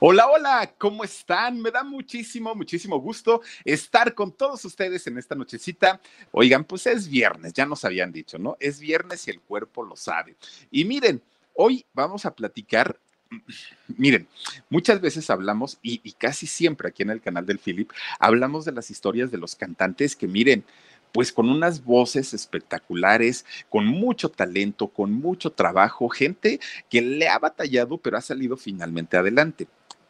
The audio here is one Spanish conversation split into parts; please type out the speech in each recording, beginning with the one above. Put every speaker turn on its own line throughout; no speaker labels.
Hola, hola, ¿cómo están? Me da muchísimo, muchísimo gusto estar con todos ustedes en esta nochecita. Oigan, pues es viernes, ya nos habían dicho, ¿no? Es viernes y el cuerpo lo sabe. Y miren, hoy vamos a platicar Miren, muchas veces hablamos, y, y, casi siempre aquí en el canal del Philip, hablamos de las historias de los cantantes que, miren, pues con unas voces espectaculares, con mucho talento, con mucho trabajo, gente que le ha batallado, pero ha salido finalmente adelante.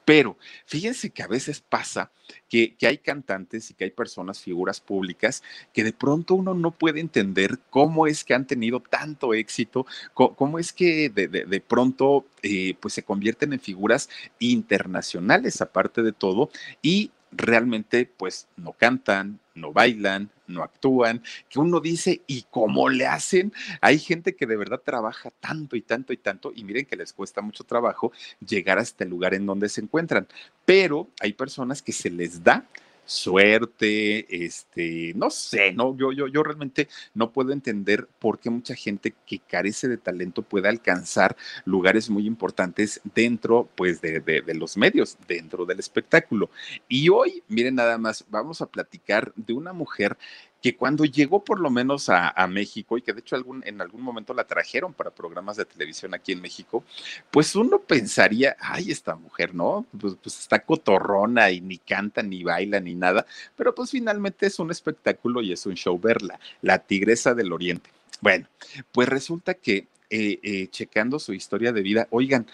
Pero fíjense que a veces pasa que, hay cantantes y que hay personas, figuras públicas, que de pronto uno no puede entender cómo es que han tenido tanto éxito, cómo, es que de, pronto eh, pues se convierten en figuras internacionales aparte de todo y realmente pues no cantan, no bailan, no actúan, que uno dice, ¿y cómo le hacen? Hay gente que de verdad trabaja tanto y tanto y tanto, y miren que les cuesta mucho trabajo llegar hasta el lugar en donde se encuentran, pero hay personas que se les da suerte, este, no sé, no, yo, yo, yo realmente no puedo entender por qué mucha gente que carece de talento puede alcanzar lugares muy importantes dentro, pues, de, de, los medios, dentro del espectáculo. Y hoy, miren nada más, vamos a platicar de una mujer que cuando llegó por lo menos a, México y que de hecho en algún momento la trajeron para programas de televisión aquí en México, pues uno pensaría, ay, esta mujer, ¿no? Pues, pues, está cotorrona y ni canta, ni baila, ni nada, pero pues finalmente es un espectáculo y es un show verla, la tigresa del oriente. Bueno, pues resulta que eh, eh, checando su historia de vida, oigan,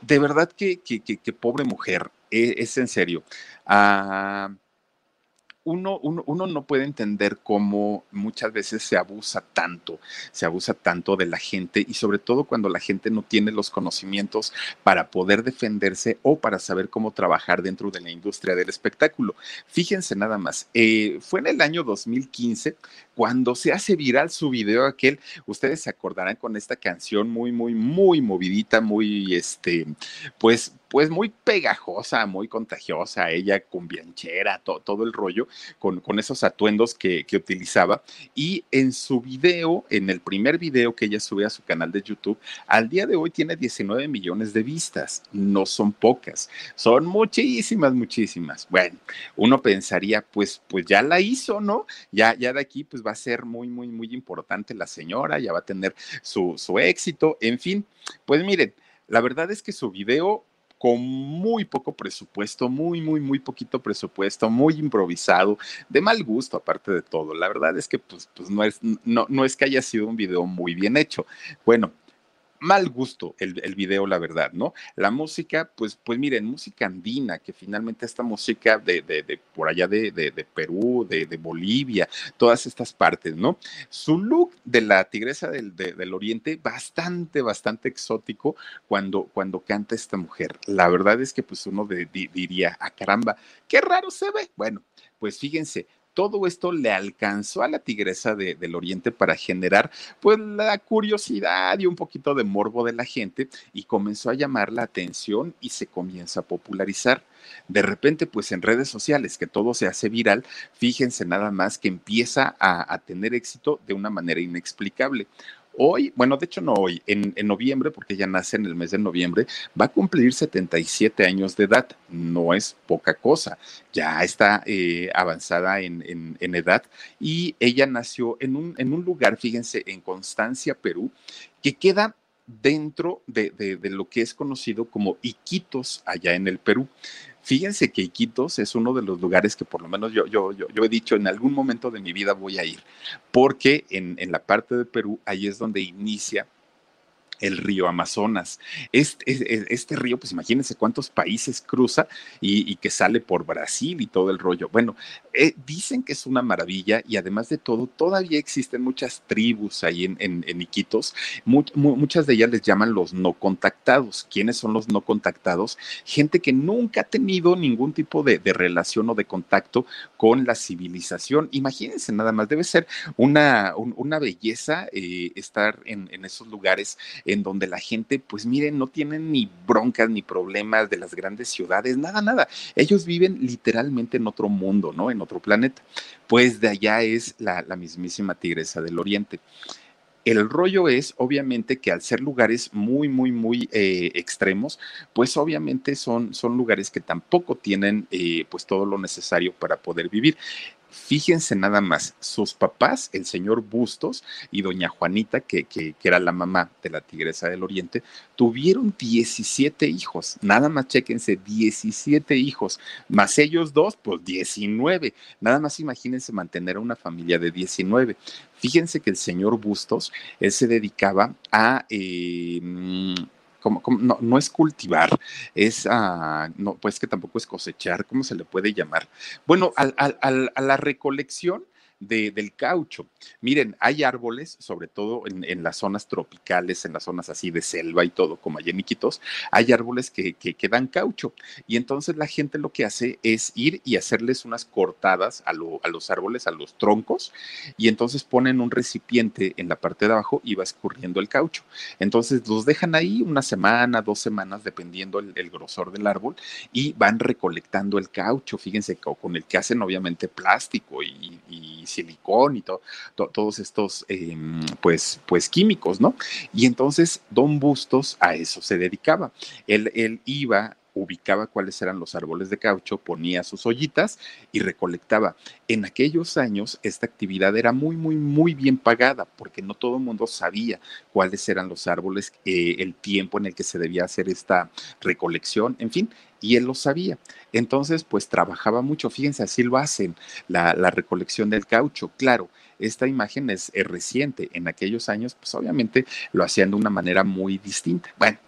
de verdad que, que, que, pobre mujer, e, es en serio. Ah, uno, uno, no puede entender cómo muchas veces se abusa tanto, se abusa tanto de la gente y sobre todo cuando la gente no tiene los conocimientos para poder defenderse o para saber cómo trabajar dentro de la industria del espectáculo. Fíjense nada más, eh, fue en el año 2015 cuando se hace viral su video aquel, ustedes se acordarán con esta canción muy, muy, muy movidita, muy, este, pues, pues muy pegajosa, muy contagiosa, ella con bianchera, todo el rollo, con, con esos atuendos que, que, utilizaba. Y en su video, en el primer video que ella sube a su canal de YouTube, al día de hoy tiene 19 millones de vistas. No son pocas, son muchísimas, muchísimas. Bueno, uno pensaría, pues, pues ya la hizo, ¿no? Ya, ya de aquí, pues va a ser muy, muy, muy importante la señora, ya va a tener su, su éxito, en fin. Pues miren, la verdad es que su video con muy poco presupuesto, muy, muy, muy poquito presupuesto, muy improvisado, de mal gusto aparte de todo. La verdad es que pues, pues no, es, no, no es que haya sido un video muy bien hecho. Bueno, mal gusto el, el, video, la verdad, ¿no? La música, pues, pues miren, música andina, que finalmente esta música de, de, de por allá de, de Perú, de, Bolivia, todas estas partes, ¿no? Su look de la tigresa del, del Oriente, bastante, bastante exótico cuando, cuando canta esta mujer. La verdad es que pues uno diría, ah, caramba, qué raro se ve. Bueno, pues fíjense, todo esto le alcanzó a la tigresa del oriente para generar pues la curiosidad y un poquito de morbo de la gente y comenzó a llamar la atención y se comienza a popularizar. De repente, pues en redes sociales, que todo se hace viral, fíjense nada más que empieza a, a tener éxito de una manera inexplicable. Hoy, bueno, de hecho no hoy, en, noviembre, porque ella nace en el mes de noviembre, va a cumplir 77 años de edad. No es poca cosa, ya está eh, avanzada en, edad y ella nació en un, en un lugar, fíjense, en Constancia, Perú, que queda dentro de, de, lo que es conocido como Iquitos allá en el Perú. Fíjense que Iquitos es uno de los lugares que por lo menos yo, yo, yo, he dicho en algún momento de mi vida voy a ir, porque en, en la parte de Perú, ahí es donde inicia el río Amazonas. Este, este, río, pues imagínense cuántos países cruza y, que sale por Brasil y todo el rollo. Bueno, eh, dicen que es una maravilla y además de todo, todavía existen muchas tribus ahí en, en, Iquitos. muchas de ellas les llaman los no contactados. ¿Quiénes son los no contactados? Gente que nunca ha tenido ningún tipo de, relación o de contacto con la civilización. Imagínense nada más, debe ser una, una belleza eh, estar en esos lugares en donde la gente, pues miren, no tienen ni broncas ni problemas de las grandes ciudades, nada, nada. Ellos viven literalmente en otro mundo, ¿no? En otro planeta. Pues de allá es la, mismísima tigresa del oriente. El rollo es, obviamente, que al ser lugares muy, muy, muy eh, extremos, pues obviamente son, son lugares que tampoco tienen eh, pues todo lo necesario para poder vivir. Fíjense nada más, sus papás, el señor Bustos y doña Juanita, que, que, era la mamá de la Tigresa del Oriente, tuvieron 17 hijos. Nada más chéquense, 17 hijos, más ellos dos, pues 19. Nada más imagínense mantener a una familia de 19. Fíjense que el señor Bustos, él se dedicaba a... Eh, como, no, no, es cultivar, es, uh, no, pues que tampoco es cosechar, ¿cómo se le puede llamar? Bueno, al, al, al, a la recolección del caucho. Miren, hay árboles, sobre todo en, las zonas tropicales, en las zonas así de selva y todo, como allá en Iquitos, hay árboles que, que, dan caucho. Y entonces la gente lo que hace es ir y hacerles unas cortadas a, a los árboles, a los troncos, y entonces ponen un recipiente en la parte de abajo y va escurriendo el caucho. Entonces los dejan ahí una semana, dos semanas, dependiendo el, grosor del árbol, y van recolectando el caucho. Fíjense, con el que hacen obviamente plástico y silicón y todos estos em, pues, pues químicos, ¿no? Y entonces Don Bustos a eso se dedicaba. Él, él iba ubicaba cuáles eran los árboles de caucho, ponía sus ollitas y recolectaba. En aquellos años esta actividad era muy, muy, muy bien pagada porque no todo el mundo sabía cuáles eran los árboles, eh, el tiempo en el que se debía hacer esta recolección, en fin, y él lo sabía. Entonces, pues trabajaba mucho. Fíjense, así lo hacen, la, recolección del caucho. Claro, esta imagen es, reciente. En aquellos años, pues obviamente lo hacían de una manera muy distinta. Bueno,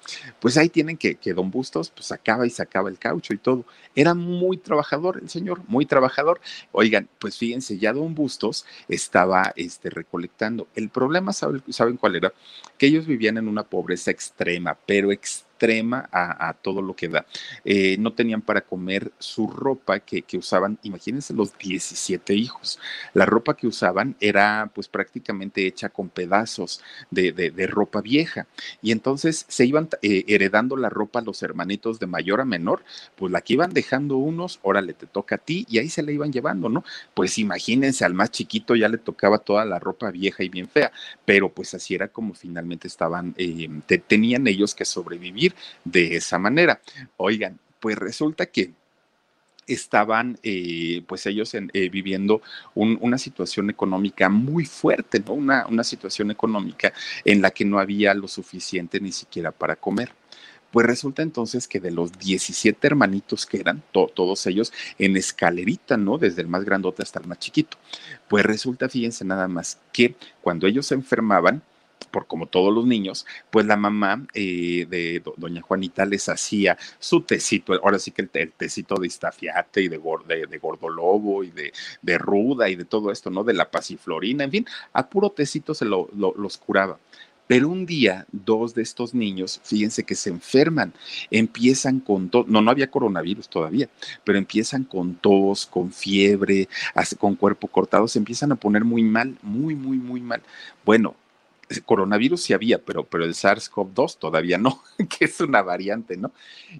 pues ahí tienen que, que Don Bustos, pues sacaba y sacaba el caucho y todo. Era muy trabajador el señor, muy trabajador. Oigan, pues fíjense, ya Don Bustos estaba este, recolectando. El problema, ¿saben, ¿saben cuál era? Que ellos vivían en una pobreza extrema, pero extrema extrema a, todo lo que da. Eh, no tenían para comer su ropa que, usaban, imagínense los 17 hijos. La ropa que usaban era pues prácticamente hecha con pedazos de, ropa vieja. Y entonces se iban eh, heredando la ropa a los hermanitos de mayor a menor, pues la que iban dejando unos, órale, te toca a ti, y ahí se la iban llevando, ¿no? Pues imagínense, al más chiquito ya le tocaba toda la ropa vieja y bien fea, pero pues así era como finalmente estaban, eh, tenían ellos que sobrevivir de esa manera. Oigan, pues resulta que estaban eh, pues ellos eh, viviendo una situación económica muy fuerte, ¿no? Una, situación económica en la que no había lo suficiente ni siquiera para comer. Pues resulta entonces que de los 17 hermanitos que eran, todos ellos en escalerita, ¿no? Desde el más grandote hasta el más chiquito. Pues resulta, fíjense nada más, que cuando ellos se enfermaban, por como todos los niños, pues la mamá eh, de doña Juanita les hacía su tecito, ahora sí que el, tecito de estafiate y de, de, gordolobo y de, ruda y de todo esto, ¿no? De la pasiflorina, en fin, a puro tecito se lo, los curaba. Pero un día, dos de estos niños, fíjense que se enferman, empiezan con tos, no, no había coronavirus todavía, pero empiezan con tos, con fiebre, con cuerpo cortado, se empiezan a poner muy mal, muy, muy, muy mal. Bueno, coronavirus sí había, pero, pero el SARS-CoV-2 todavía no, que es una variante, ¿no?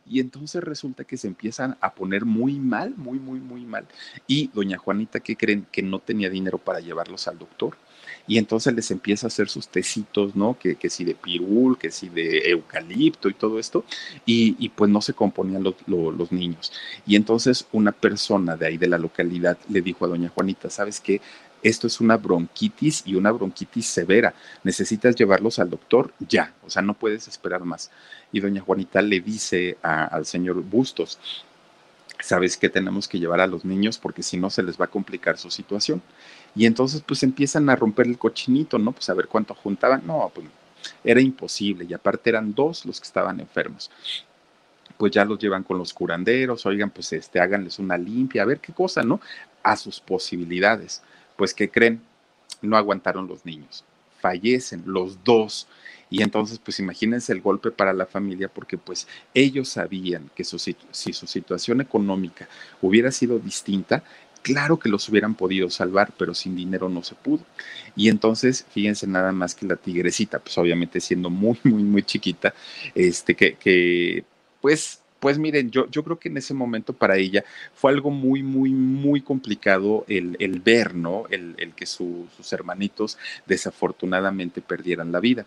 Y entonces resulta que se empiezan a poner muy mal, muy, muy, muy mal. Y doña Juanita, ¿qué creen? Que no tenía dinero para llevarlos al doctor. Y entonces les empieza a hacer sus tecitos, ¿no? Que, que si de pirul, que si de eucalipto y todo esto. Y, pues no se componían los, los niños. Y entonces una persona de ahí de la localidad le dijo a doña Juanita, ¿sabes qué? Esto es una bronquitis y una bronquitis severa, necesitas llevarlos al doctor ya, o sea, no puedes esperar más. Y doña Juanita le dice al señor Bustos, sabes que tenemos que llevar a los niños porque si no se les va a complicar su situación. Y entonces pues empiezan a romper el cochinito, ¿no? Pues a ver cuánto juntaban. No, pues era imposible y aparte eran dos los que estaban enfermos. Pues ya los llevan con los curanderos, oigan, pues este, háganles una limpia, a ver qué cosa, ¿no? A sus posibilidades. Pues que creen, no aguantaron los niños, fallecen los dos. Y entonces, pues imagínense el golpe para la familia, porque pues ellos sabían que si su situación económica hubiera sido distinta, claro que los hubieran podido salvar, pero sin dinero no se pudo. Y entonces, fíjense nada más que la tigrecita, pues obviamente siendo muy, muy, muy chiquita, este, que, que pues pues miren, yo, yo creo que en ese momento para ella fue algo muy, muy, muy complicado el, el ver, ¿no? El, el que sus hermanitos desafortunadamente perdieran la vida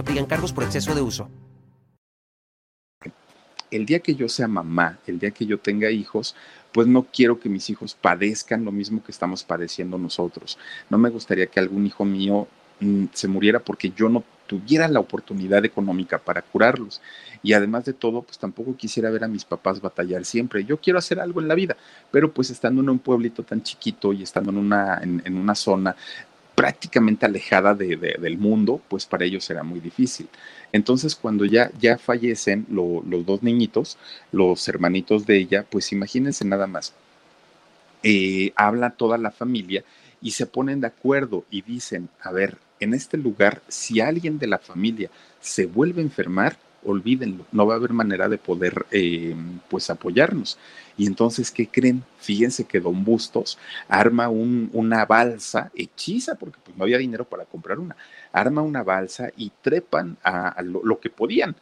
aplican cargos por exceso de uso.
El día que yo sea mamá, el día que yo tenga hijos, pues no quiero que mis hijos padezcan lo mismo que estamos padeciendo nosotros. No me gustaría que algún hijo mío mm, se muriera porque yo no tuviera la oportunidad económica para curarlos. Y además de todo, pues tampoco quisiera ver a mis papás batallar siempre. Yo quiero hacer algo en la vida, pero pues estando en un pueblito tan chiquito y estando en una, en una zona prácticamente alejada del mundo, pues para ellos era muy difícil. Entonces, cuando ya, ya fallecen los dos niñitos, los hermanitos de ella, pues imagínense nada más, eh, habla toda la familia y se ponen de acuerdo y dicen, a ver, en este lugar, si alguien de la familia se vuelve a enfermar, olvídenlo, no va a haber manera de poder eh, pues apoyarnos. Y entonces, ¿qué creen? Fíjense que Don Bustos arma una balsa hechiza, porque pues no había dinero para comprar una, arma una balsa y trepan a, lo, que podían,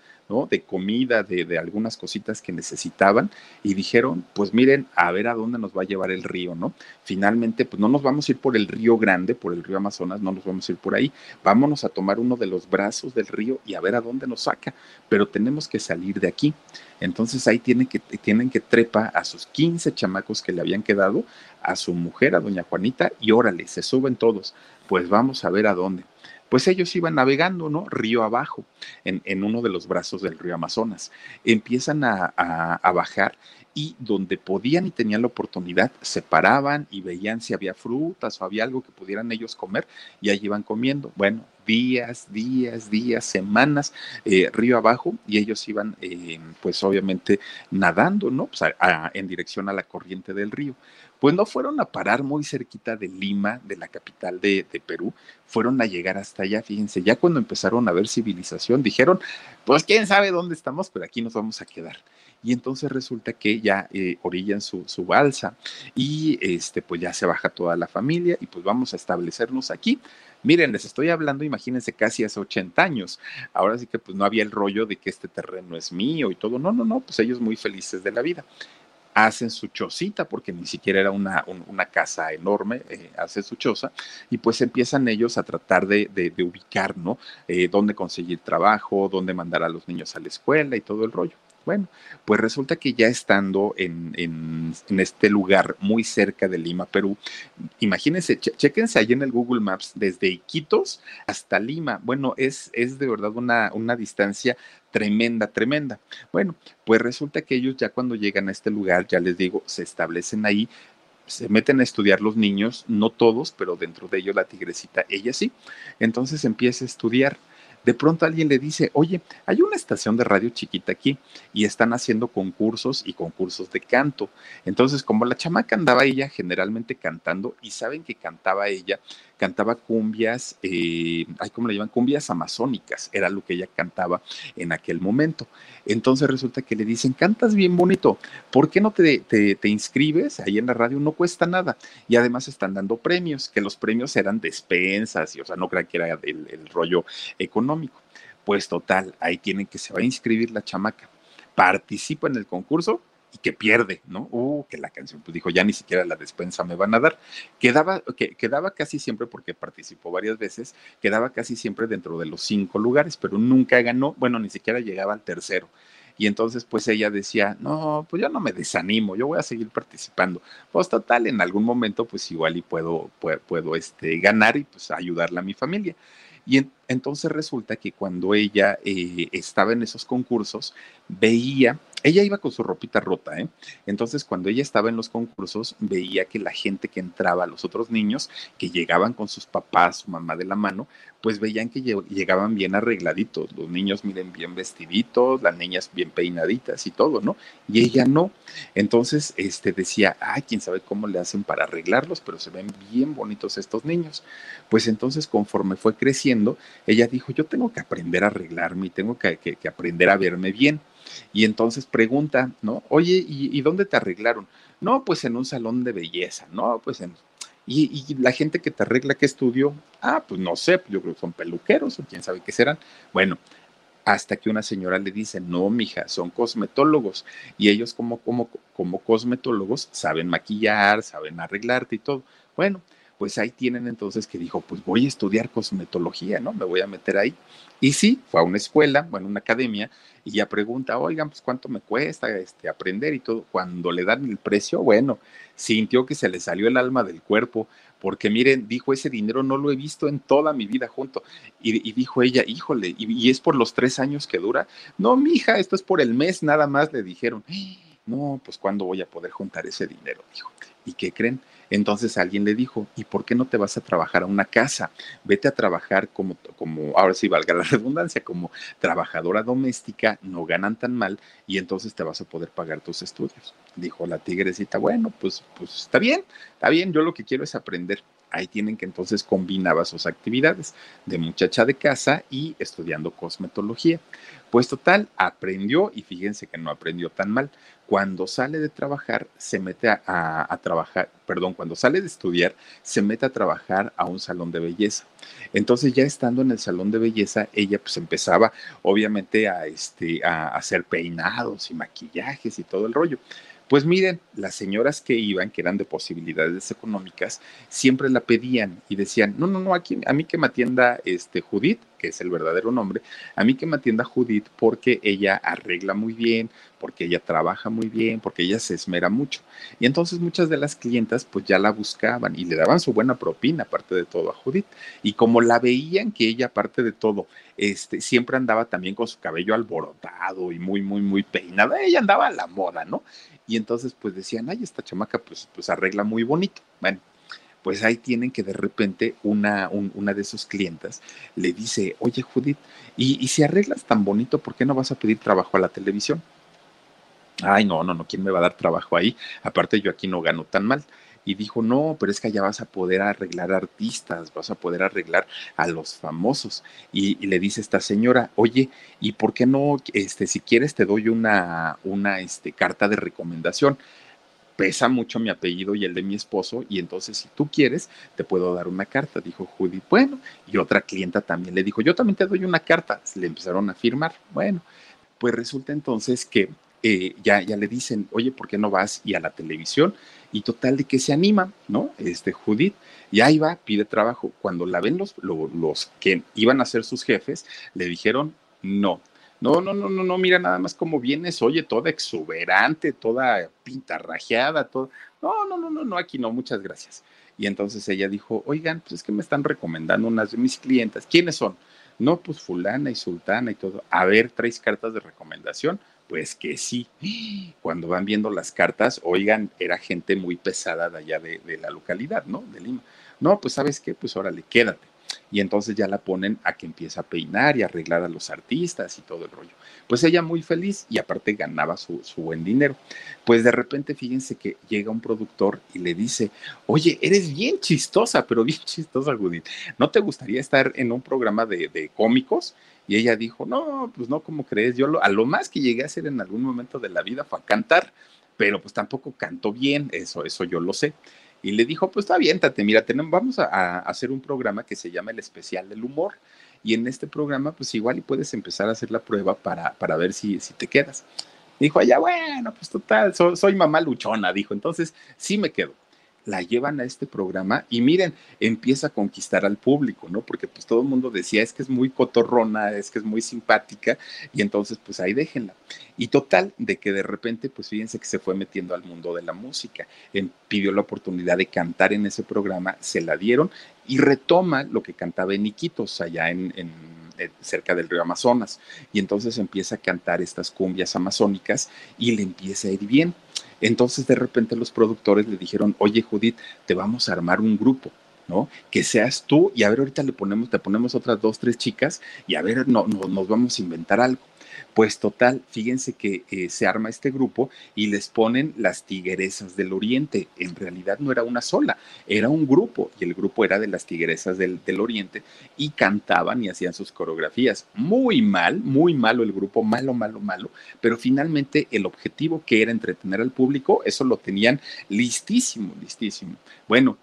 De comida, de, algunas cositas que necesitaban y dijeron, pues miren, a ver a dónde nos va a llevar el río, ¿no? Finalmente, pues no nos vamos a ir por el río Grande, por el río Amazonas, no nos vamos a ir por ahí, vámonos a tomar uno de los brazos del río y a ver a dónde nos saca, pero tenemos que salir de aquí. Entonces ahí tienen que, tienen que trepa a sus 15 chamacos que le habían quedado, a su mujer, a doña Juanita, y órale, se suben todos. Pues vamos a ver a dónde pues ellos iban navegando, ¿no? Río abajo, en, uno de los brazos del río Amazonas. Empiezan a, a, bajar y donde podían y tenían la oportunidad, se paraban y veían si había frutas o había algo que pudieran ellos comer y allí iban comiendo. Bueno, días, días, días, semanas, eh, río abajo, y ellos iban, eh, pues obviamente, nadando, ¿no? Pues en dirección a la corriente del río pues no fueron a parar muy cerquita de Lima, de la capital de, Perú, fueron a llegar hasta allá, fíjense, ya cuando empezaron a ver civilización, dijeron, pues quién sabe dónde estamos, pero aquí nos vamos a quedar. Y entonces resulta que ya eh, orillan su, su, balsa y este, pues ya se baja toda la familia y pues vamos a establecernos aquí. Miren, les estoy hablando, imagínense, casi hace 80 años. Ahora sí que pues no había el rollo de que este terreno es mío y todo. No, no, no, pues ellos muy felices de la vida hacen su chocita, porque ni siquiera era una, una casa enorme, eh, hacen su choza, y pues empiezan ellos a tratar de, de, ubicar, ¿no? Eh, dónde conseguir trabajo, dónde mandar a los niños a la escuela y todo el rollo. Bueno, pues resulta que ya estando en, en, este lugar muy cerca de Lima, Perú, imagínense, chequense ahí en el Google Maps, desde Iquitos hasta Lima. Bueno, es, es de verdad una, una distancia tremenda, tremenda. Bueno, pues resulta que ellos ya cuando llegan a este lugar, ya les digo, se establecen ahí, se meten a estudiar los niños, no todos, pero dentro de ellos la tigrecita, ella sí. Entonces empieza a estudiar de pronto alguien le dice, oye, hay una estación de radio chiquita aquí y están haciendo concursos y concursos de canto. Entonces, como la chamaca andaba ella generalmente cantando y saben que cantaba ella, cantaba cumbias, eh, ¿cómo le llaman? Cumbias amazónicas, era lo que ella cantaba en aquel momento. Entonces resulta que le dicen, cantas bien bonito, ¿por qué no te, te, inscribes ahí en la radio? No cuesta nada. Y además están dando premios, que los premios eran despensas, y o sea, no crean que era el, el rollo económico. Pues total, ahí tienen que se va a inscribir la chamaca. Participa en el concurso y que pierde, ¿no? Uh, que la canción, pues dijo, ya ni siquiera la despensa me van a dar. Quedaba, que, quedaba casi siempre, porque participó varias veces, quedaba casi siempre dentro de los cinco lugares, pero nunca ganó, bueno, ni siquiera llegaba al tercero. Y entonces, pues ella decía, no, pues yo no me desanimo, yo voy a seguir participando. Pues total, en algún momento, pues igual y puedo, puedo, este, ganar y pues ayudarle a mi familia. Y entonces resulta que cuando ella eh, estaba en esos concursos, veía ella iba con su ropita rota, ¿eh? Entonces, cuando ella estaba en los concursos, veía que la gente que entraba, los otros niños que llegaban con sus papás, su mamá de la mano, pues veían que llegaban bien arregladitos. Los niños, miren, bien vestiditos, las niñas bien peinaditas y todo, ¿no? Y ella no. Entonces, este decía, ay, quién sabe cómo le hacen para arreglarlos, pero se ven bien bonitos estos niños. Pues entonces, conforme fue creciendo, ella dijo, yo tengo que aprender a arreglarme y tengo que aprender a verme bien. Y entonces pregunta, ¿no? Oye, ¿y, dónde te arreglaron? No, pues en un salón de belleza, no, pues en... Y, la gente que te arregla, ¿qué estudio? Ah, pues no sé, yo creo que son peluqueros o quién sabe qué serán. Bueno, hasta que una señora le dice, no, mija, son cosmetólogos. Y ellos como, como, como cosmetólogos saben maquillar, saben arreglarte y todo. Bueno, pues ahí tienen entonces que dijo, pues voy a estudiar cosmetología, ¿no? Me voy a meter ahí. Y sí, fue a una escuela, bueno, una academia, y ya pregunta, oigan, pues cuánto me cuesta este, aprender y todo. Cuando le dan el precio, bueno, sintió que se le salió el alma del cuerpo, porque miren, dijo, ese dinero no lo he visto en toda mi vida junto. Y, dijo ella, híjole, y, y, es por los tres años que dura. No, mija, esto es por el mes, nada más le dijeron. No, pues ¿cuándo voy a poder juntar ese dinero? Dijo. ¿Y qué creen? Entonces alguien le dijo, ¿y por qué no te vas a trabajar a una casa? Vete a trabajar como, como, ahora sí valga la redundancia, como trabajadora doméstica, no ganan tan mal y entonces te vas a poder pagar tus estudios. Dijo la tigrecita, bueno, pues, pues está bien, está bien, yo lo que quiero es aprender. Ahí tienen que entonces combinaba sus actividades de muchacha de casa y estudiando cosmetología. Pues total, aprendió y fíjense que no aprendió tan mal. Cuando sale de trabajar, se mete a, trabajar, perdón, cuando sale de estudiar, se mete a trabajar a un salón de belleza. Entonces ya estando en el salón de belleza, ella pues empezaba obviamente a, este, a hacer peinados y maquillajes y todo el rollo. Pues miren, las señoras que iban, que eran de posibilidades económicas, siempre la pedían y decían, no, no, no, aquí, a mí que me atienda este, Judith, que es el verdadero nombre, a mí que me atienda Judith porque ella arregla muy bien, porque ella trabaja muy bien, porque ella se esmera mucho. Y entonces muchas de las clientas pues ya la buscaban y le daban su buena propina, aparte de todo, a Judith. Y como la veían que ella, aparte de todo, este, siempre andaba también con su cabello alborotado y muy, muy, muy peinada, ella andaba a la moda, ¿no? Y entonces pues decían, ay, esta chamaca pues, pues arregla muy bonito. Bueno, pues ahí tienen que de repente una, una de sus clientas le dice, oye Judith, ¿y, y si arreglas tan bonito, ¿por qué no vas a pedir trabajo a la televisión? Ay, no, no, no, ¿quién me va a dar trabajo ahí? Aparte yo aquí no gano tan mal y dijo, no, pero es que allá vas a poder arreglar artistas, vas a poder arreglar a los famosos. Y, le dice esta señora, oye, ¿y por qué no, este, si quieres te doy una, una este, carta de recomendación? Pesa mucho mi apellido y el de mi esposo, y entonces si tú quieres, te puedo dar una carta, dijo Judy. Bueno, y otra clienta también le dijo, yo también te doy una carta. Le empezaron a firmar. Bueno, pues resulta entonces que eh, ya, ya le dicen, oye, ¿por qué no vas y a la televisión? Y total de que se anima, ¿no? Este Judith, y ahí va, pide trabajo. Cuando la ven los, los, que iban a ser sus jefes, le dijeron, no, no, no, no, no, no, mira nada más cómo vienes, oye, toda exuberante, toda pintarrajeada, todo. No, no, no, no, no, aquí no, muchas gracias. Y entonces ella dijo, oigan, pues es que me están recomendando unas de mis clientas. ¿Quiénes son? No, pues fulana y sultana y todo. A ver, traes cartas de recomendación. Pues que sí. Cuando van viendo las cartas, oigan, era gente muy pesada de allá de, la localidad, ¿no? De Lima. No, pues sabes qué, pues órale, quédate. Y entonces ya la ponen a que empiece a peinar y arreglar a los artistas y todo el rollo. Pues ella muy feliz y aparte ganaba su, su, buen dinero. Pues de repente fíjense que llega un productor y le dice, oye, eres bien chistosa, pero bien chistosa, Judith. ¿No te gustaría estar en un programa de, de cómicos? Y ella dijo, no, pues no, ¿cómo crees? Yo lo, a lo más que llegué a hacer en algún momento de la vida fue a cantar, pero pues tampoco canto bien, eso, eso yo lo sé y le dijo, pues aviéntate, mira, tenemos, vamos a, hacer un programa que se llama el especial del humor. Y en este programa, pues igual y puedes empezar a hacer la prueba para, para ver si, si te quedas. Dijo, ya bueno, pues total, soy mamá luchona, dijo. Entonces, sí me quedo la llevan a este programa y miren, empieza a conquistar al público, ¿no? Porque pues todo el mundo decía, es que es muy cotorrona, es que es muy simpática y entonces pues ahí déjenla. Y total, de que de repente pues fíjense que se fue metiendo al mundo de la música, pidió la oportunidad de cantar en ese programa, se la dieron y retoma lo que cantaba en Iquitos allá en cerca del río Amazonas. Y entonces empieza a cantar estas cumbias amazónicas y le empieza a ir bien. Entonces de repente los productores le dijeron, oye Judith, te vamos a armar un grupo. ¿no? Que seas tú y a ver, ahorita le ponemos, te ponemos otras dos, tres chicas y a ver, no, no, nos vamos a inventar algo. Pues total, fíjense que eh, se arma este grupo y les ponen las tigueresas del oriente. En realidad no era una sola, era un grupo y el grupo era de las tigueresas del, del oriente y cantaban y hacían sus coreografías. Muy mal, muy malo el grupo, malo, malo, malo, pero finalmente el objetivo que era entretener al público, eso lo tenían listísimo, listísimo. Bueno,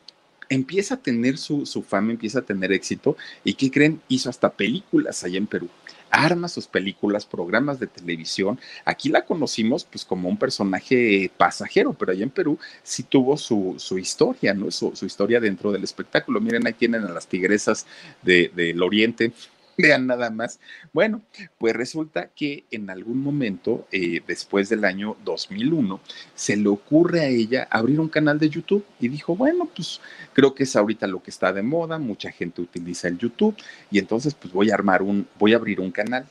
empieza a tener su, su, fama, empieza a tener éxito y ¿qué creen? Hizo hasta películas allá en Perú arma sus películas, programas de televisión. Aquí la conocimos pues como un personaje pasajero, pero allá en Perú sí tuvo su, su historia, ¿no? Su, su, historia dentro del espectáculo. Miren, ahí tienen a las tigresas de, del Oriente, Vean nada más. Bueno, pues resulta que en algún momento, eh, después del año 2001, se le ocurre a ella abrir un canal de YouTube y dijo, bueno, pues creo que es ahorita lo que está de moda, mucha gente utiliza el YouTube y entonces pues voy a armar un, voy a abrir un canal.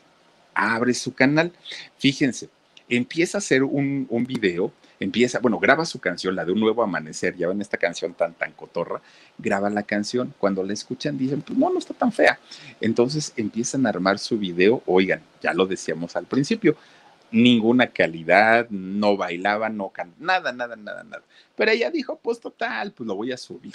Abre su canal. Fíjense, empieza a hacer un, un video empieza, bueno, graba su canción, la de Un Nuevo Amanecer, ya ven esta canción tan, tan cotorra, graba la canción, cuando la escuchan dicen, pues no, no está tan fea. Entonces empiezan a armar su video, oigan, ya lo decíamos al principio, ninguna calidad, no bailaba, no cantaba, nada, nada, nada, nada. Pero ella dijo, pues total, pues lo voy a subir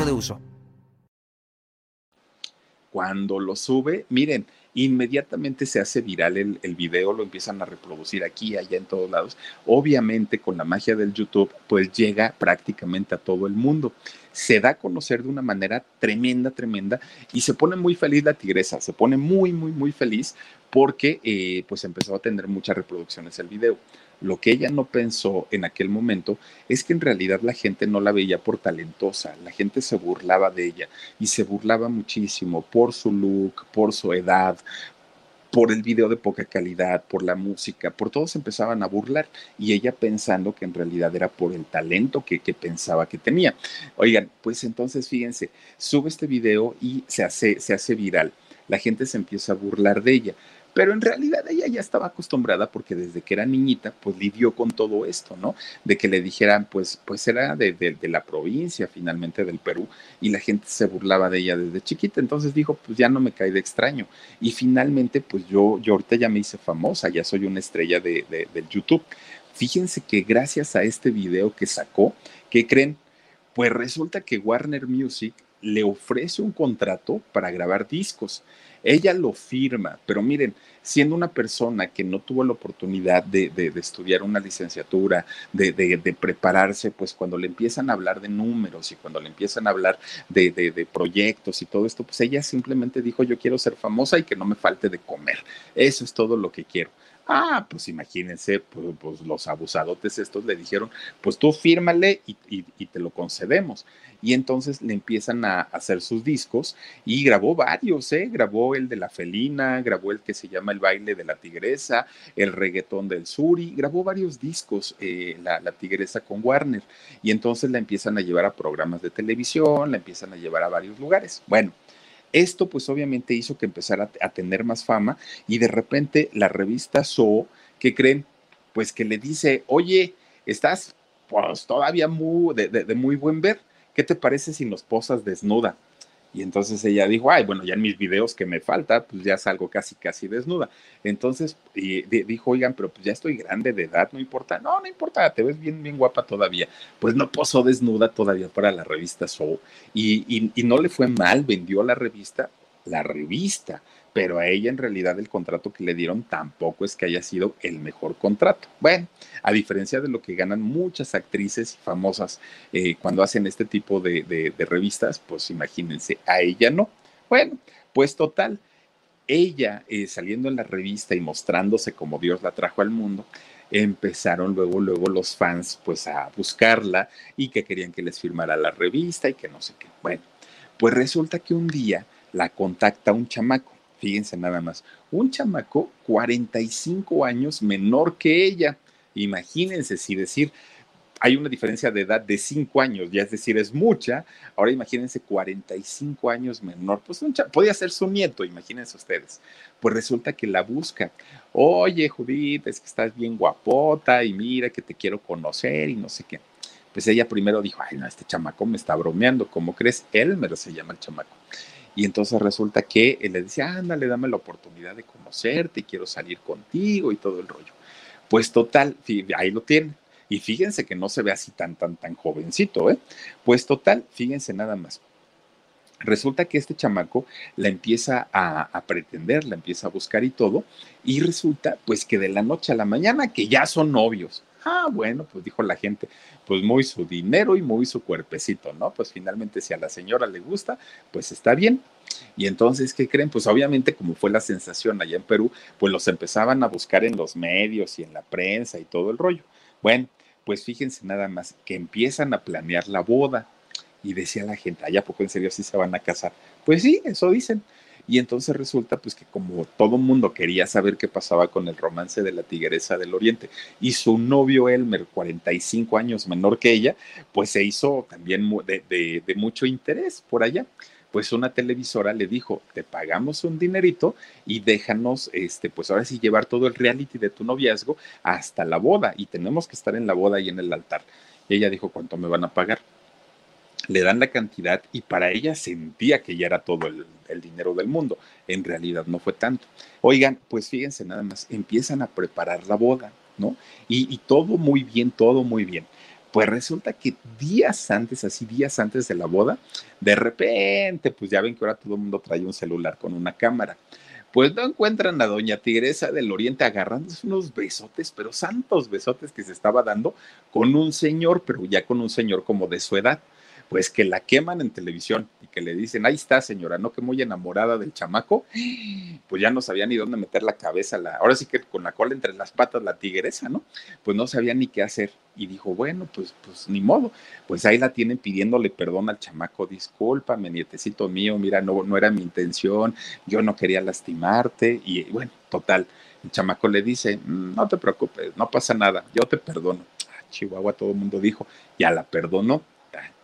de uso.
Cuando lo sube, miren, inmediatamente se hace viral el, el, video, lo empiezan a reproducir aquí, allá, en todos lados. Obviamente con la magia del YouTube, pues llega prácticamente a todo el mundo. Se da a conocer de una manera tremenda, tremenda, y se pone muy feliz la tigresa, se pone muy, muy, muy feliz porque eh, pues empezó a tener muchas reproducciones el video. Lo que ella no pensó en aquel momento es que en realidad la gente no la veía por talentosa, la gente se burlaba de ella y se burlaba muchísimo por su look, por su edad, por el video de poca calidad, por la música, por todos empezaban a burlar y ella pensando que en realidad era por el talento que, pensaba que tenía. Oigan, pues entonces fíjense, sube este video y se hace, se hace viral. La gente se empieza a burlar de ella. Pero en realidad ella ya estaba acostumbrada porque desde que era niñita, pues lidió con todo esto, ¿no? De que le dijeran, pues, pues era de, de, la provincia finalmente del Perú y la gente se burlaba de ella desde chiquita. Entonces dijo, pues ya no me cae de extraño. Y finalmente, pues yo, yo ahorita ya me hice famosa, ya soy una estrella de, de, del YouTube. Fíjense que gracias a este video que sacó, ¿qué creen? Pues resulta que Warner Music le ofrece un contrato para grabar discos. Ella lo firma, pero miren, siendo una persona que no tuvo la oportunidad de, de, estudiar una licenciatura, de, de, prepararse, pues cuando le empiezan a hablar de números y cuando le empiezan a hablar de, proyectos y todo esto, pues ella simplemente dijo, yo quiero ser famosa y que no me falte de comer. Eso es todo lo que quiero. Ah, pues imagínense, pues, pues los abusadotes estos le dijeron, pues tú fírmale y, te lo concedemos. Y entonces le empiezan a hacer sus discos y grabó varios, ¿eh? Grabó el de la felina, grabó el que se llama El baile de la tigresa, el reggaetón del suri, grabó varios discos eh, la, la tigresa con Warner. Y entonces la empiezan a llevar a programas de televisión, la empiezan a llevar a varios lugares. Bueno, esto pues obviamente hizo que empezara a, tener más fama y de repente la revista So, que creen? Pues que le dice, oye, estás pues todavía muy, de muy buen ver, ¿qué te parece si nos posas desnuda? Y entonces ella dijo, ay, bueno, ya en mis videos que me falta, pues ya salgo casi, casi desnuda. Entonces y dijo, oigan, pero pues ya estoy grande de edad, no importa. No, no importa, te ves bien, bien guapa todavía. Pues no posó desnuda todavía para la revista Soul. Y, y no le fue mal, vendió la revista, la revista pero a ella en realidad el contrato que le dieron tampoco es que haya sido el mejor contrato. Bueno, a diferencia de lo que ganan muchas actrices famosas eh, cuando hacen este tipo de, revistas, pues imagínense, a ella no. Bueno, pues total, ella eh, saliendo en la revista y mostrándose como Dios la trajo al mundo, empezaron luego, luego los fans pues a buscarla y que querían que les firmara la revista y que no sé qué. Bueno, pues resulta que un día la contacta un chamaco Fíjense nada más, un chamaco 45 años menor que ella. Imagínense si decir, hay una diferencia de edad de 5 años, ya es decir, es mucha. Ahora imagínense 45 años menor, pues un podía ser su nieto, imagínense ustedes. Pues resulta que la busca. Oye, Judith, es que estás bien guapota y mira que te quiero conocer y no sé qué. Pues ella primero dijo, ay, no, este chamaco me está bromeando, ¿cómo crees? Elmer se llama el chamaco. Y entonces resulta que él le decía, ándale, dame la oportunidad de conocerte, quiero salir contigo y todo el rollo. Pues total, ahí lo tienen. Y fíjense que no se ve así tan, tan, tan jovencito, ¿eh? Pues total, fíjense nada más. Resulta que este chamaco la empieza a, a, pretender, la empieza a buscar y todo, y resulta pues que de la noche a la mañana que ya son novios. Ah, bueno, pues dijo la gente, pues muy su dinero y muy su cuerpecito, ¿no? Pues finalmente si a la señora le gusta, pues está bien. Y entonces, ¿qué creen? Pues obviamente como fue la sensación allá en Perú, pues los empezaban a buscar en los medios y en la prensa y todo el rollo. Bueno, pues fíjense nada más que empiezan a planear la boda y decía la gente, ¿allá poco en serio sí se van a casar? Pues sí, eso dicen. Y entonces resulta pues que como todo mundo quería saber qué pasaba con el romance de la tigresa del oriente y su novio Elmer, 45 años menor que ella, pues se hizo también de, de mucho interés por allá pues una televisora le dijo, te pagamos un dinerito y déjanos, este, pues ahora sí llevar todo el reality de tu noviazgo hasta la boda y tenemos que estar en la boda y en el altar. Y ella dijo, ¿cuánto me van a pagar? Le dan la cantidad y para ella sentía que ya era todo el, dinero del mundo. En realidad no fue tanto. Oigan, pues fíjense nada más, empiezan a preparar la boda, ¿no? Y, y, todo muy bien, todo muy bien. Pues resulta que días antes, así días antes de la boda, de repente, pues ya ven que ahora todo el mundo trae un celular con una cámara. Pues no encuentran a doña Tigresa del Oriente agarrándose unos besotes, pero santos besotes que se estaba dando con un señor, pero ya con un señor como de su edad pues que la queman en televisión y que le dicen, ahí está señora, no que muy enamorada del chamaco, pues ya no sabía ni dónde meter la cabeza, la, ahora sí que con la cola entre las patas la tigresa, ¿no? Pues no sabía ni qué hacer y dijo, bueno, pues, pues ni modo, pues ahí la tienen pidiéndole perdón al chamaco, discúlpame, nietecito mío, mira, no, no era mi intención, yo no quería lastimarte y bueno, total. El chamaco le dice, mm, no te preocupes, no pasa nada, yo te perdono. Ah, Chihuahua, todo el mundo dijo, ya la perdonó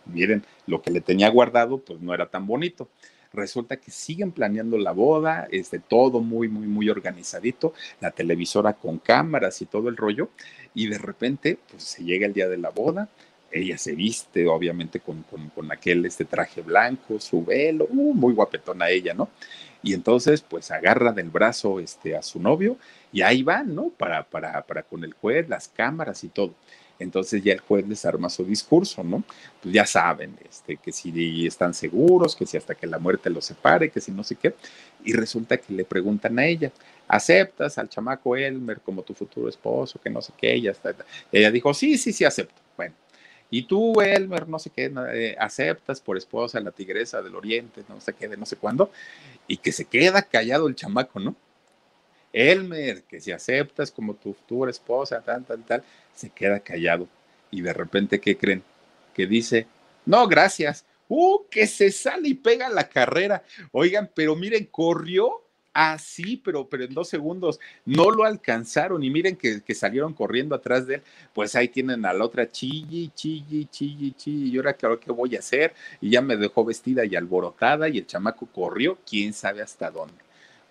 miren, lo que le tenía guardado, pues no era tan bonito. Resulta que siguen planeando la boda, este, todo muy, muy, muy organizadito, la televisora con cámaras y todo el rollo, y de repente, pues se llega el día de la boda, ella se viste, obviamente, con, con, aquel este traje blanco, su velo, uh, muy guapetona ella, ¿no? Y entonces, pues agarra del brazo este, a su novio y ahí van, ¿no? Para, para, para con el juez, las cámaras y todo. Entonces ya el juez les arma su discurso, ¿no? Pues ya saben, este, que si están seguros, que si hasta que la muerte los separe, que si no sé qué. Y resulta que le preguntan a ella, ¿aceptas al chamaco Elmer como tu futuro esposo? Que no sé qué, ella, está, ella dijo, sí, sí, sí, acepto. Bueno, y tú, Elmer, no sé qué, eh, aceptas por esposa a la tigresa del oriente, no sé qué, de no sé cuándo, y que se queda callado el chamaco, ¿no? Elmer, que si aceptas como tu futura esposa, tal, tal, tal, se queda callado. Y de repente, ¿qué creen? Que dice, no, gracias. Uh, que se sale y pega la carrera. Oigan, pero miren, corrió así, pero, pero en dos segundos no lo alcanzaron y miren que, que, salieron corriendo atrás de él, pues ahí tienen a la otra chille, chille, chille, chille, y ahora claro qué voy a hacer, y ya me dejó vestida y alborotada y el chamaco corrió, quién sabe hasta dónde.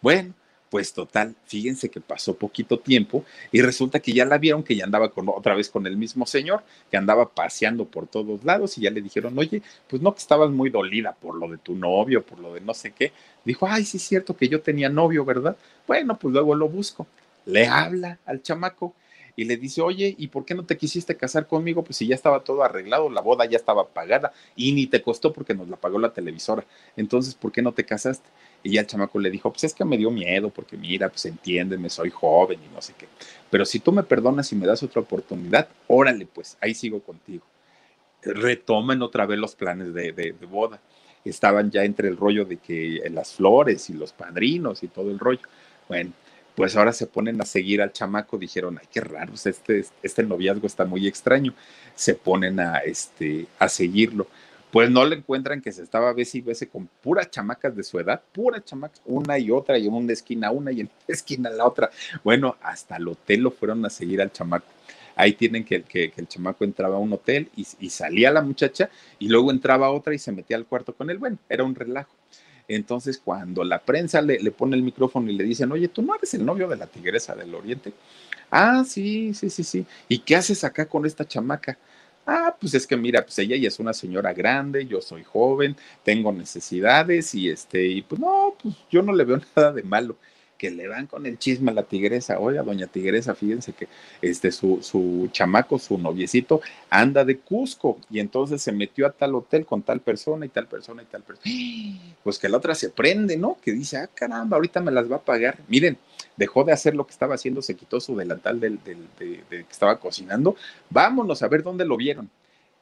Bueno, pues total, fíjense que pasó poquito tiempo y resulta que ya la vieron que ya andaba con, otra vez con el mismo señor, que andaba paseando por todos lados y ya le dijeron, oye, pues no que estabas muy dolida por lo de tu novio, por lo de no sé qué. Dijo, ay, sí es cierto que yo tenía novio, ¿verdad? Bueno, pues luego lo busco. Le habla al chamaco y le dice, oye, ¿y por qué no te quisiste casar conmigo? Pues si ya estaba todo arreglado, la boda ya estaba pagada y ni te costó porque nos la pagó la televisora. Entonces, ¿por qué no te casaste? Y ya el chamaco le dijo, pues es que me dio miedo, porque mira, pues entiéndeme, soy joven y no sé qué. Pero si tú me perdonas y me das otra oportunidad, órale, pues ahí sigo contigo. Retomen otra vez los planes de, de, boda. Estaban ya entre el rollo de que las flores y los padrinos y todo el rollo. Bueno, pues ahora se ponen a seguir al chamaco, dijeron, ay, qué raro, este, este noviazgo está muy extraño. Se ponen a, este, a seguirlo pues no le encuentran que se estaba a y veces con puras chamacas de su edad, puras chamacas, una y otra, y en una esquina una y en una esquina la otra. Bueno, hasta el hotel lo fueron a seguir al chamaco. Ahí tienen que, que, el chamaco entraba a un hotel y, salía la muchacha y luego entraba otra y se metía al cuarto con él. Bueno, era un relajo. Entonces, cuando la prensa le, le pone el micrófono y le dicen, oye, tú no eres el novio de la tigresa del oriente. Ah, sí, sí, sí, sí. ¿Y qué haces acá con esta chamaca? Ah, pues es que mira, pues ella ya es una señora grande, yo soy joven, tengo necesidades y este, y pues no, pues yo no le veo nada de malo que le van con el chisme a la tigresa. Oiga, doña tigresa, fíjense que este, su, su chamaco, su noviecito, anda de Cusco y entonces se metió a tal hotel con tal persona y tal persona y tal persona. Pues que la otra se prende, ¿no? Que dice, ah, caramba, ahorita me las va a pagar. Miren, dejó de hacer lo que estaba haciendo, se quitó su delantal del, del de, que estaba cocinando. Vámonos a ver dónde lo vieron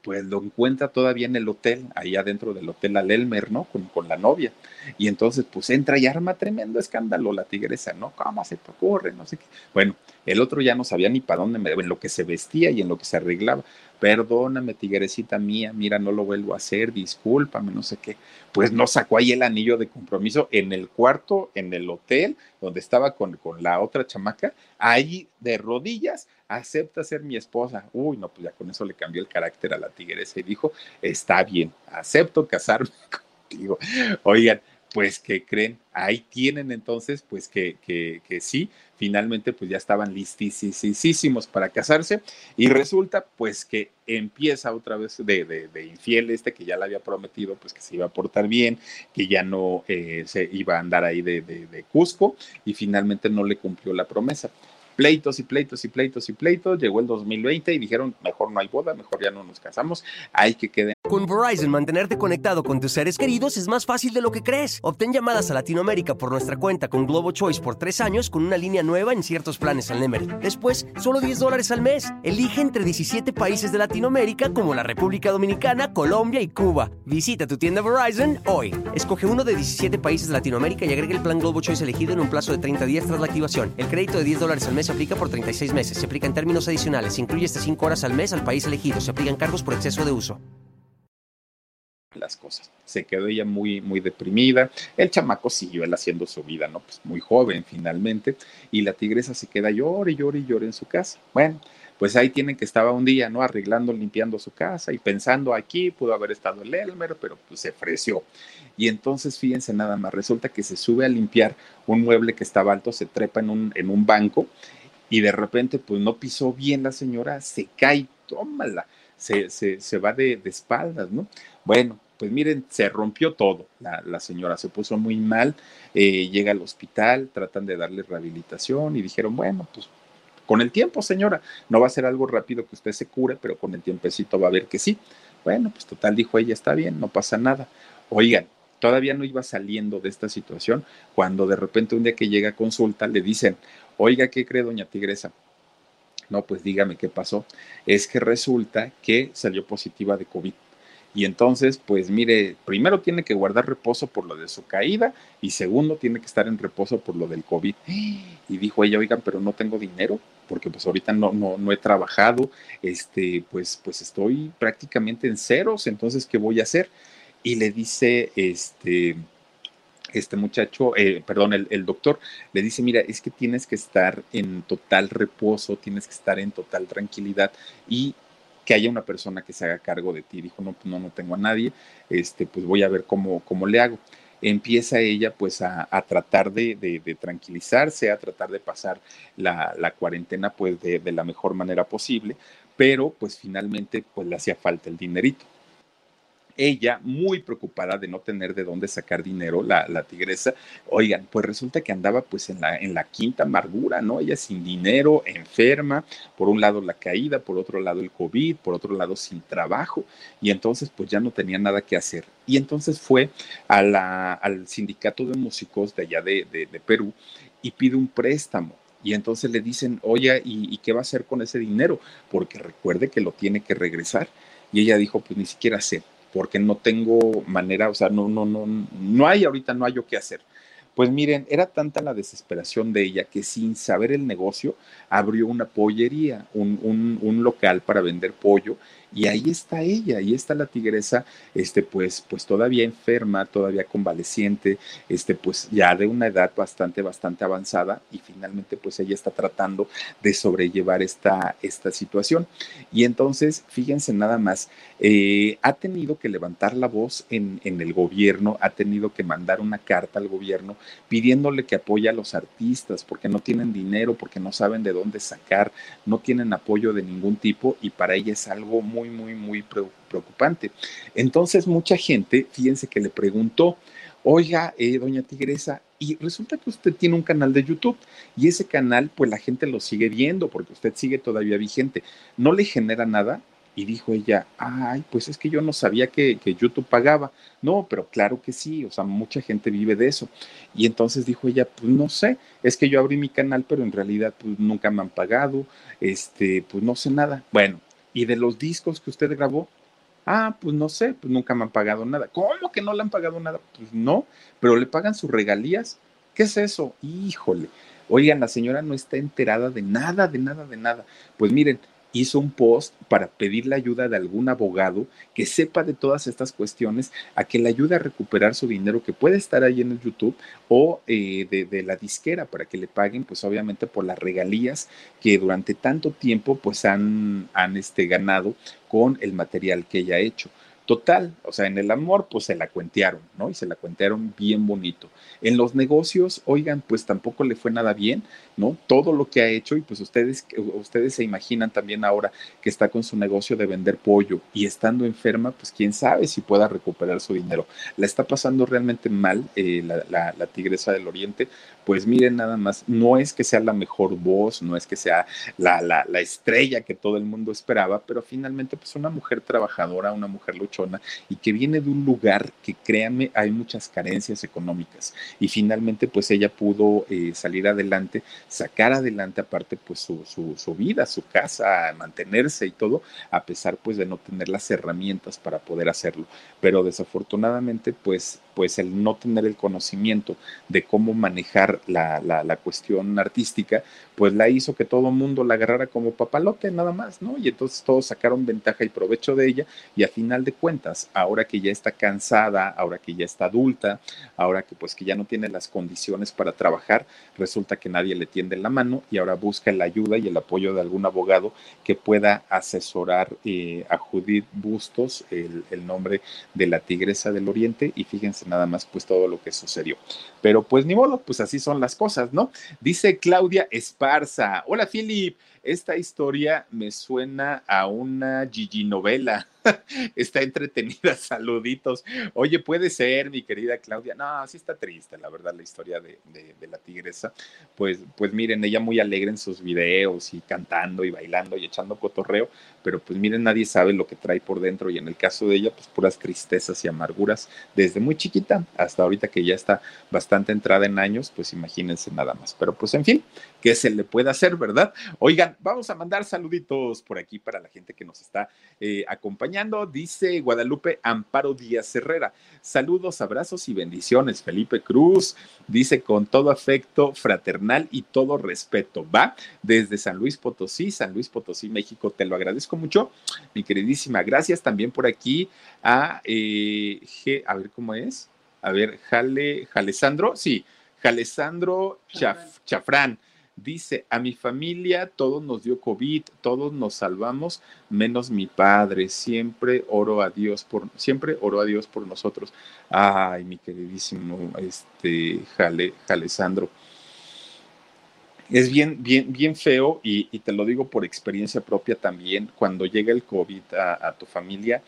pues lo encuentra todavía en el hotel, ahí adentro del hotel al Elmer, ¿no? Con, con, la novia. Y entonces, pues entra y arma tremendo escándalo la tigresa, ¿no? ¿Cómo se te ocurre? No sé qué. Bueno, el otro ya no sabía ni para dónde, me, en lo que se vestía y en lo que se arreglaba. Perdóname, tigrecita mía, mira, no lo vuelvo a hacer, discúlpame, no sé qué. Pues no sacó ahí el anillo de compromiso en el cuarto, en el hotel, donde estaba con, con la otra chamaca, ahí de rodillas, acepta ser mi esposa. Uy, no, pues ya con eso le cambió el carácter a la tigresa y dijo, está bien, acepto casarme contigo. Oigan, pues que creen, ahí tienen entonces, pues que, que, que sí, finalmente pues ya estaban listísimos para casarse y resulta pues que empieza otra vez de, de, infiel este que ya le había prometido pues que se iba a portar bien, que ya no eh, se iba a andar ahí de, de Cusco y finalmente no le cumplió la promesa pleitos y pleitos y pleitos y pleitos. Llegó el 2020 y dijeron, mejor no hay boda, mejor ya no nos casamos, hay que quede.
Con Verizon, mantenerte conectado con tus seres queridos es más fácil de lo que crees. Obtén llamadas a Latinoamérica por nuestra cuenta con Globo Choice por tres años con una línea nueva en ciertos planes al Nemer. Después, solo 10 dólares al mes. Elige entre 17 países de Latinoamérica como la República Dominicana, Colombia y Cuba. Visita tu tienda Verizon hoy. Escoge uno de 17 países de Latinoamérica y agrega el plan Globo Choice elegido en un plazo de 30 días tras la activación. El crédito de 10 dólares al mes se aplica por 36 meses. Se aplica en términos adicionales. Se incluye hasta 5 horas al mes al país elegido. Se aplican cargos por exceso de uso.
Las cosas. Se quedó ella muy, muy deprimida. El chamaco siguió él haciendo su vida, ¿no? Pues muy joven finalmente. Y la tigresa se queda llore, llore y llore en su casa. Bueno, pues ahí tienen que estaba un día, ¿no? Arreglando, limpiando su casa y pensando aquí, pudo haber estado el Elmer, pero pues se ofreció. Y entonces, fíjense nada más, resulta que se sube a limpiar un mueble que estaba alto, se trepa en un, en un banco y de repente, pues no pisó bien la señora, se cae, tómala, se, se, se va de, de, espaldas, ¿no? Bueno, pues miren, se rompió todo, la, la señora se puso muy mal, eh, llega al hospital, tratan de darle rehabilitación y dijeron, bueno, pues con el tiempo, señora, no va a ser algo rápido que usted se cure, pero con el tiempecito va a ver que sí. Bueno, pues total, dijo ella, está bien, no pasa nada. Oigan, todavía no iba saliendo de esta situación cuando de repente un día que llega a consulta le dicen, oiga, ¿qué cree doña Tigresa? No, pues dígame qué pasó. Es que resulta que salió positiva de COVID Y entonces, pues mire, primero tiene que guardar reposo por lo de su caída y segundo tiene que estar en reposo por lo del COVID. Y dijo ella, oigan, pero no tengo dinero porque pues ahorita no, no, no he trabajado, este, pues, pues estoy prácticamente en ceros, entonces, ¿qué voy a hacer? Y le dice, este, este muchacho, eh, perdón, el, el, doctor le dice, mira, es que tienes que estar en total reposo, tienes que estar en total tranquilidad y que haya una persona que se haga cargo de ti. Dijo, no, pues no, no tengo a nadie, este, pues voy a ver cómo, cómo le hago. Empieza ella pues a, tratar de, tranquilizarse, a tratar de pasar la, la cuarentena pues de, de la mejor manera posible, pero pues finalmente pues le hacía falta el dinerito ella muy preocupada de no tener de dónde sacar dinero, la, la, tigresa, oigan, pues resulta que andaba pues en la, en la quinta amargura, ¿no? Ella sin dinero, enferma, por un lado la caída, por otro lado el COVID, por otro lado sin trabajo, y entonces pues ya no tenía nada que hacer. Y entonces fue al sindicato de músicos de allá de, de, de Perú y pide un préstamo. Y entonces le dicen, oye, ¿y, ¿y, qué va a hacer con ese dinero? Porque recuerde que lo tiene que regresar. Y ella dijo, pues ni siquiera sé porque no tengo manera, o sea, no, no, no, no hay ahorita, no hay yo qué hacer. Pues miren, era tanta la desesperación de ella que sin saber el negocio abrió una pollería, un, un, un local para vender pollo y ahí está ella, ahí está la tigresa, este, pues, pues todavía enferma, todavía convaleciente, este, pues ya de una edad bastante, bastante avanzada y finalmente pues ella está tratando de sobrellevar esta, esta situación. Y entonces, fíjense nada más, eh, ha tenido que levantar la voz en, en el gobierno, ha tenido que mandar una carta al gobierno pidiéndole que apoye a los artistas porque no tienen dinero, porque no saben de dónde sacar, no tienen apoyo de ningún tipo y para ella es algo muy muy, muy, preocupante. Entonces, mucha gente, fíjense que le preguntó, oiga, eh, doña Tigresa, y resulta que usted tiene un canal de YouTube y ese canal, pues la gente lo sigue viendo porque usted sigue todavía vigente. ¿No le genera nada? Y dijo ella, ay, pues es que yo no sabía que, que, YouTube pagaba. No, pero claro que sí, o sea, mucha gente vive de eso. Y entonces dijo ella, pues no sé, es que yo abrí mi canal, pero en realidad pues nunca me han pagado, este, pues no sé nada. Bueno, ¿Y de los discos que usted grabó? Ah, pues no sé, pues nunca me han pagado nada. ¿Cómo que no le han pagado nada? Pues no, pero le pagan sus regalías. ¿Qué es eso? Híjole. Oigan, la señora no está enterada de nada, de nada, de nada. Pues miren, hizo un post para pedir la ayuda de algún abogado que sepa de todas estas cuestiones, a que le ayude a recuperar su dinero que puede estar ahí en el YouTube o eh, de, de, la disquera para que le paguen, pues obviamente por las regalías que durante tanto tiempo pues han, han este, ganado con el material que ella ha hecho. Total, o sea, en el amor, pues se la cuentearon, ¿no? Y se la cuentearon bien bonito. En los negocios, oigan, pues tampoco le fue nada bien, ¿no? Todo lo que ha hecho, y pues ustedes, ustedes se imaginan también ahora que está con su negocio de vender pollo y estando enferma, pues quién sabe si pueda recuperar su dinero. La está pasando realmente mal eh, la, la, tigresa del oriente, pues miren nada más, no es que sea la mejor voz, no es que sea la, la, la, estrella que todo el mundo esperaba, pero finalmente pues una mujer trabajadora, una mujer luchona y que viene de un lugar que créanme hay muchas carencias económicas y finalmente pues ella pudo eh, salir adelante, sacar adelante aparte pues su, su, su vida, su casa, mantenerse y todo, a pesar pues de no tener las herramientas para poder hacerlo, pero desafortunadamente pues pues el no tener el conocimiento de cómo manejar la, la, la cuestión artística, pues la hizo que todo el mundo la agarrara como papalote nada más, ¿no? Y entonces todos sacaron ventaja y provecho de ella y a final de cuentas, ahora que ya está cansada, ahora que ya está adulta, ahora que pues que ya no tiene las condiciones para trabajar, resulta que nadie le tiende la mano y ahora busca la ayuda y el apoyo de algún abogado que pueda asesorar eh, a Judith Bustos, el, el nombre de la tigresa del oriente, y fíjense nada más pues todo lo que sucedió. Pero pues ni modo, pues así son las cosas, ¿no? Dice Claudia Esparza, hola Philip, esta historia me suena a una Gigi novela. está entretenida, saluditos. Oye, puede ser, mi querida Claudia. No, sí está triste, la verdad, la historia de, la tigresa. Pues, pues miren, ella muy alegre en sus videos y cantando y bailando y echando cotorreo, pero pues miren, nadie sabe lo que trae por dentro y en el caso de ella, pues puras tristezas y amarguras desde muy chiquita hasta ahorita que ya está bastante entrada en años, pues imagínense nada más. Pero pues en fin, ¿qué se le puede hacer, verdad? Oigan, vamos a mandar saluditos por aquí para la gente que nos está eh, acompañando dice Guadalupe Amparo Díaz Herrera. Saludos, abrazos y bendiciones. Felipe Cruz dice con todo afecto fraternal y todo respeto. Va desde San Luis Potosí, San Luis Potosí, México. Te lo agradezco mucho, mi queridísima. Gracias también por aquí a, eh, a ver cómo es. A ver, Jale, Jalesandro, sí, Jalesandro Chafrán. Dice, a mi familia todos nos dio COVID, todos nos salvamos, menos mi padre. Siempre oro a Dios por, siempre oro a Dios por nosotros. Ay, mi queridísimo, este, Jale, Jalesandro. Es bien, bien, bien feo y, te lo digo por experiencia propia también, cuando llega el COVID a tu familia,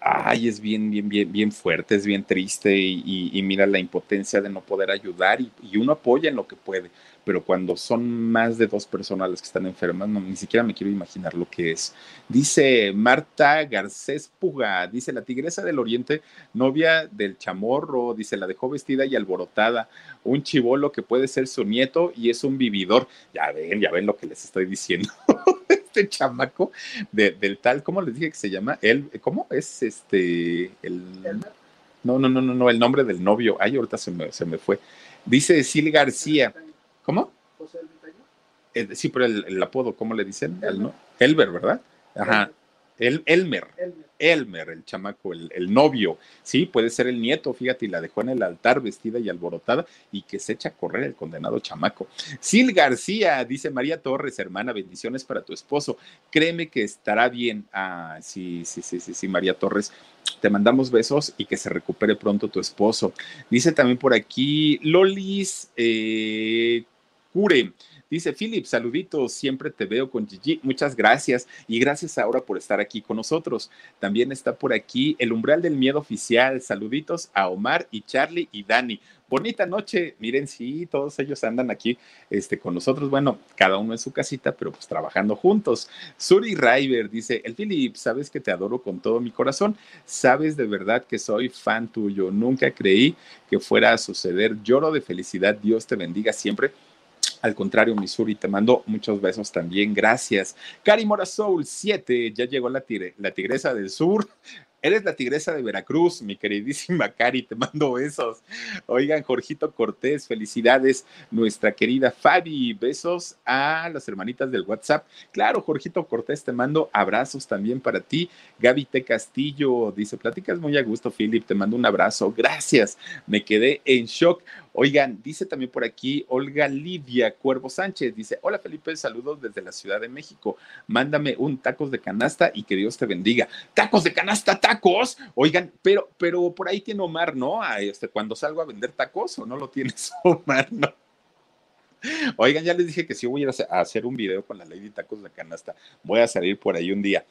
ay, es bien, bien, bien, bien fuerte, es bien triste y, mira la impotencia de no poder ayudar y, uno apoya en lo que puede, pero cuando son más de dos personas las que están enfermas, no, ni siquiera me quiero imaginar lo que es. Dice Marta Garcés Puga, dice la tigresa del oriente, novia del chamorro, dice la dejó vestida y alborotada, un chivolo que puede ser su nieto y es un vividor. Ya ven, ya ven lo que les estoy diciendo. este chamaco del tal, ¿cómo les dije que se llama? Él, ¿cómo es este? El, no, no, no, no, no, el nombre del novio. Ay, ahorita se me, se me fue. Dice Sil García. ¿Cómo? José eh, sí, pero el, apodo, ¿cómo le dicen? El, ¿no? Elber, ¿verdad? Ajá. El, Elmer. Elmer. el chamaco, el, el, novio. Sí, puede ser el nieto, fíjate, y la dejó en el altar vestida y alborotada y que se echa a correr el condenado chamaco. Sil García, dice María Torres, hermana, bendiciones para tu esposo. Créeme que estará bien. Ah, sí, sí, sí, sí, sí, María Torres. Te mandamos besos y que se recupere pronto tu esposo. Dice también por aquí Lolis eh, Cure. Dice Philip, saluditos, siempre te veo con Gigi. Muchas gracias y gracias ahora por estar aquí con nosotros. También está por aquí el umbral del miedo oficial. Saluditos a Omar y Charlie y Dani. Bonita noche. Miren, sí, todos ellos andan aquí este, con nosotros. Bueno, cada uno en su casita, pero pues trabajando juntos. Suri River dice, el Philip, sabes que te adoro con todo mi corazón. Sabes de verdad que soy fan tuyo. Nunca creí que fuera a suceder. Lloro de felicidad. Dios te bendiga siempre al contrario, Missouri, te mando muchos besos también. Gracias. Cari Mora Soul 7, ya llegó la, la tigresa del sur. Eres la tigresa de Veracruz, mi queridísima Cari, te mando besos. Oigan, Jorgito Cortés, felicidades. Nuestra querida Fabi, besos a las hermanitas del WhatsApp. Claro, Jorgito Cortés, te mando abrazos también para ti. Gaby T. Castillo dice, platicas muy a gusto, Philip, te mando un abrazo. Gracias, me quedé en shock. Oigan, dice también por aquí Olga Lidia Cuervo Sánchez, dice, hola Felipe, saludos desde la Ciudad de México, mándame un tacos de canasta y que Dios te bendiga. Tacos de canasta, tacos. Oigan, pero, pero por ahí tiene Omar, ¿no? este, cuando salgo a vender tacos o no lo tienes Omar, ¿no? Oigan, ya les dije que sí voy a hacer un video con la Lady Tacos de Canasta. Voy a salir por ahí un día.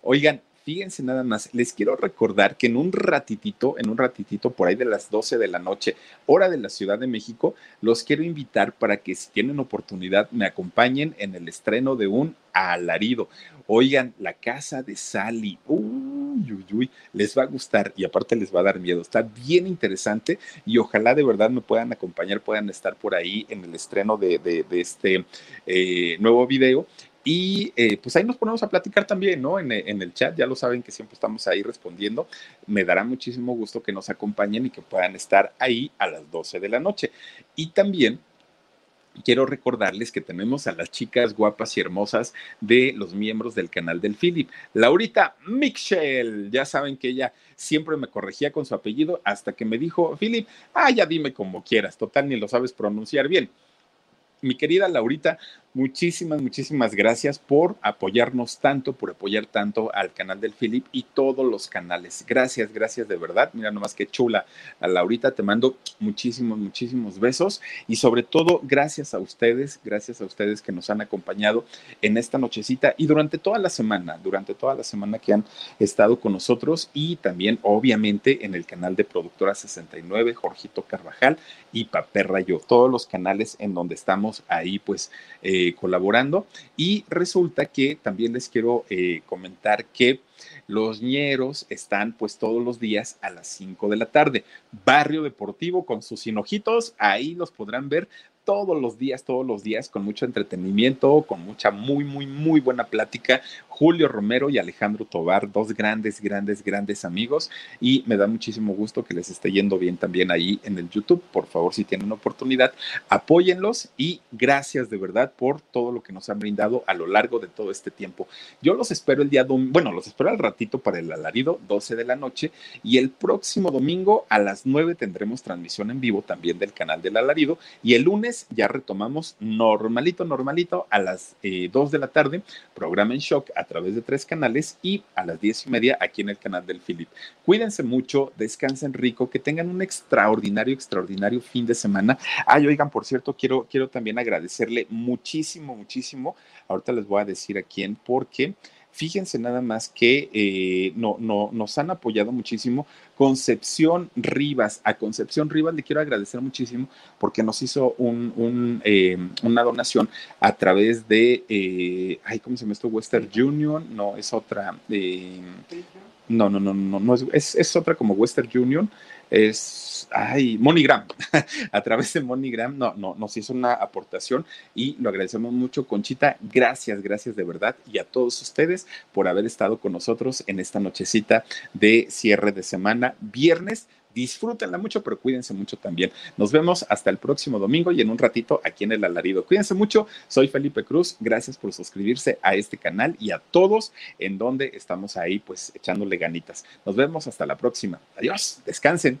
Oigan, fíjense nada más, les quiero recordar que en un ratitito, en un ratitito por ahí de las 12 de la noche, hora de la Ciudad de México, los quiero invitar para que si tienen oportunidad me acompañen en el estreno de un alarido. Oigan, la casa de Sally, uy, uy, uy, les va a gustar y aparte les va a dar miedo. Está bien interesante y ojalá de verdad me puedan acompañar, puedan estar por ahí en el estreno de, este eh, nuevo video y eh, pues ahí nos ponemos a platicar también, ¿no? En, el chat, ya lo saben que siempre estamos ahí respondiendo. Me dará muchísimo gusto que nos acompañen y que puedan estar ahí a las 12 de la noche. Y también quiero recordarles que tenemos a las chicas guapas y hermosas de los miembros del canal del Philip. Laurita Michelle, ya saben que ella siempre me corregía con su apellido hasta que me dijo, Philip, ah, ya dime como quieras, total ni lo sabes pronunciar bien mi querida Laurita, muchísimas, muchísimas gracias por apoyarnos tanto, por apoyar tanto al canal del Philip y todos los canales. Gracias, gracias de verdad. Mira nomás qué chula. A Laurita te mando muchísimos, muchísimos besos y sobre todo gracias a ustedes, gracias a ustedes que nos han acompañado en esta nochecita y durante toda la semana, durante toda la semana que han estado con nosotros y también obviamente en el canal de Productora 69, Jorgito Carvajal y Paperra Yo, todos los canales en donde estamos ahí pues eh, colaborando. Y resulta que también les quiero eh, comentar que los ñeros están pues todos los días a las 5 de la tarde. Barrio Deportivo con sus hinojitos, ahí los podrán ver todos los días, todos los días, con mucho entretenimiento, con mucha muy, muy, muy buena plática Julio Romero y Alejandro Tobar, dos grandes, grandes, grandes amigos y me da muchísimo gusto que les esté yendo bien también ahí en el YouTube. Por favor, si tienen oportunidad, apóyenlos y gracias de verdad por todo lo que nos han brindado a lo largo de todo este tiempo. Yo los espero el día domingo, bueno, los espero al ratito para el alarido, 12 de la noche, y el próximo domingo a las 9 tendremos transmisión en vivo también del canal del alarido, y el lunes ya retomamos normalito, normalito, a las 2 eh, de la tarde, programa en shock a través de tres canales y a las 10 y media aquí en el canal del Philip. Cuídense mucho, descansen rico, que tengan un extraordinario, extraordinario fin de semana. Ay, oigan, por cierto, quiero, quiero también agradecerle muchísimo, muchísimo. Ahorita les voy a decir a quién, porque fíjense nada más que eh, no, no, nos han apoyado muchísimo. Concepción Rivas, a Concepción Rivas le quiero agradecer muchísimo porque nos hizo un, eh, una donación a través de, eh, ay, ¿cómo se llama esto? Western Union, no, es otra. No, no, no, no, no es, es otra como Western Union es, ay, MoneyGram, a través de MoneyGram no, no, nos hizo una aportación y lo agradecemos mucho, Conchita, gracias, gracias de verdad y a todos ustedes por haber estado con nosotros en esta nochecita de cierre de semana, viernes. Disfrútenla mucho, pero cuídense mucho también. Nos vemos hasta el próximo domingo y en un ratito aquí en el alarido. Cuídense mucho. Soy Felipe Cruz. Gracias por suscribirse a este canal y a todos en donde estamos ahí, pues echándole ganitas. Nos vemos hasta la próxima. Adiós. Descansen.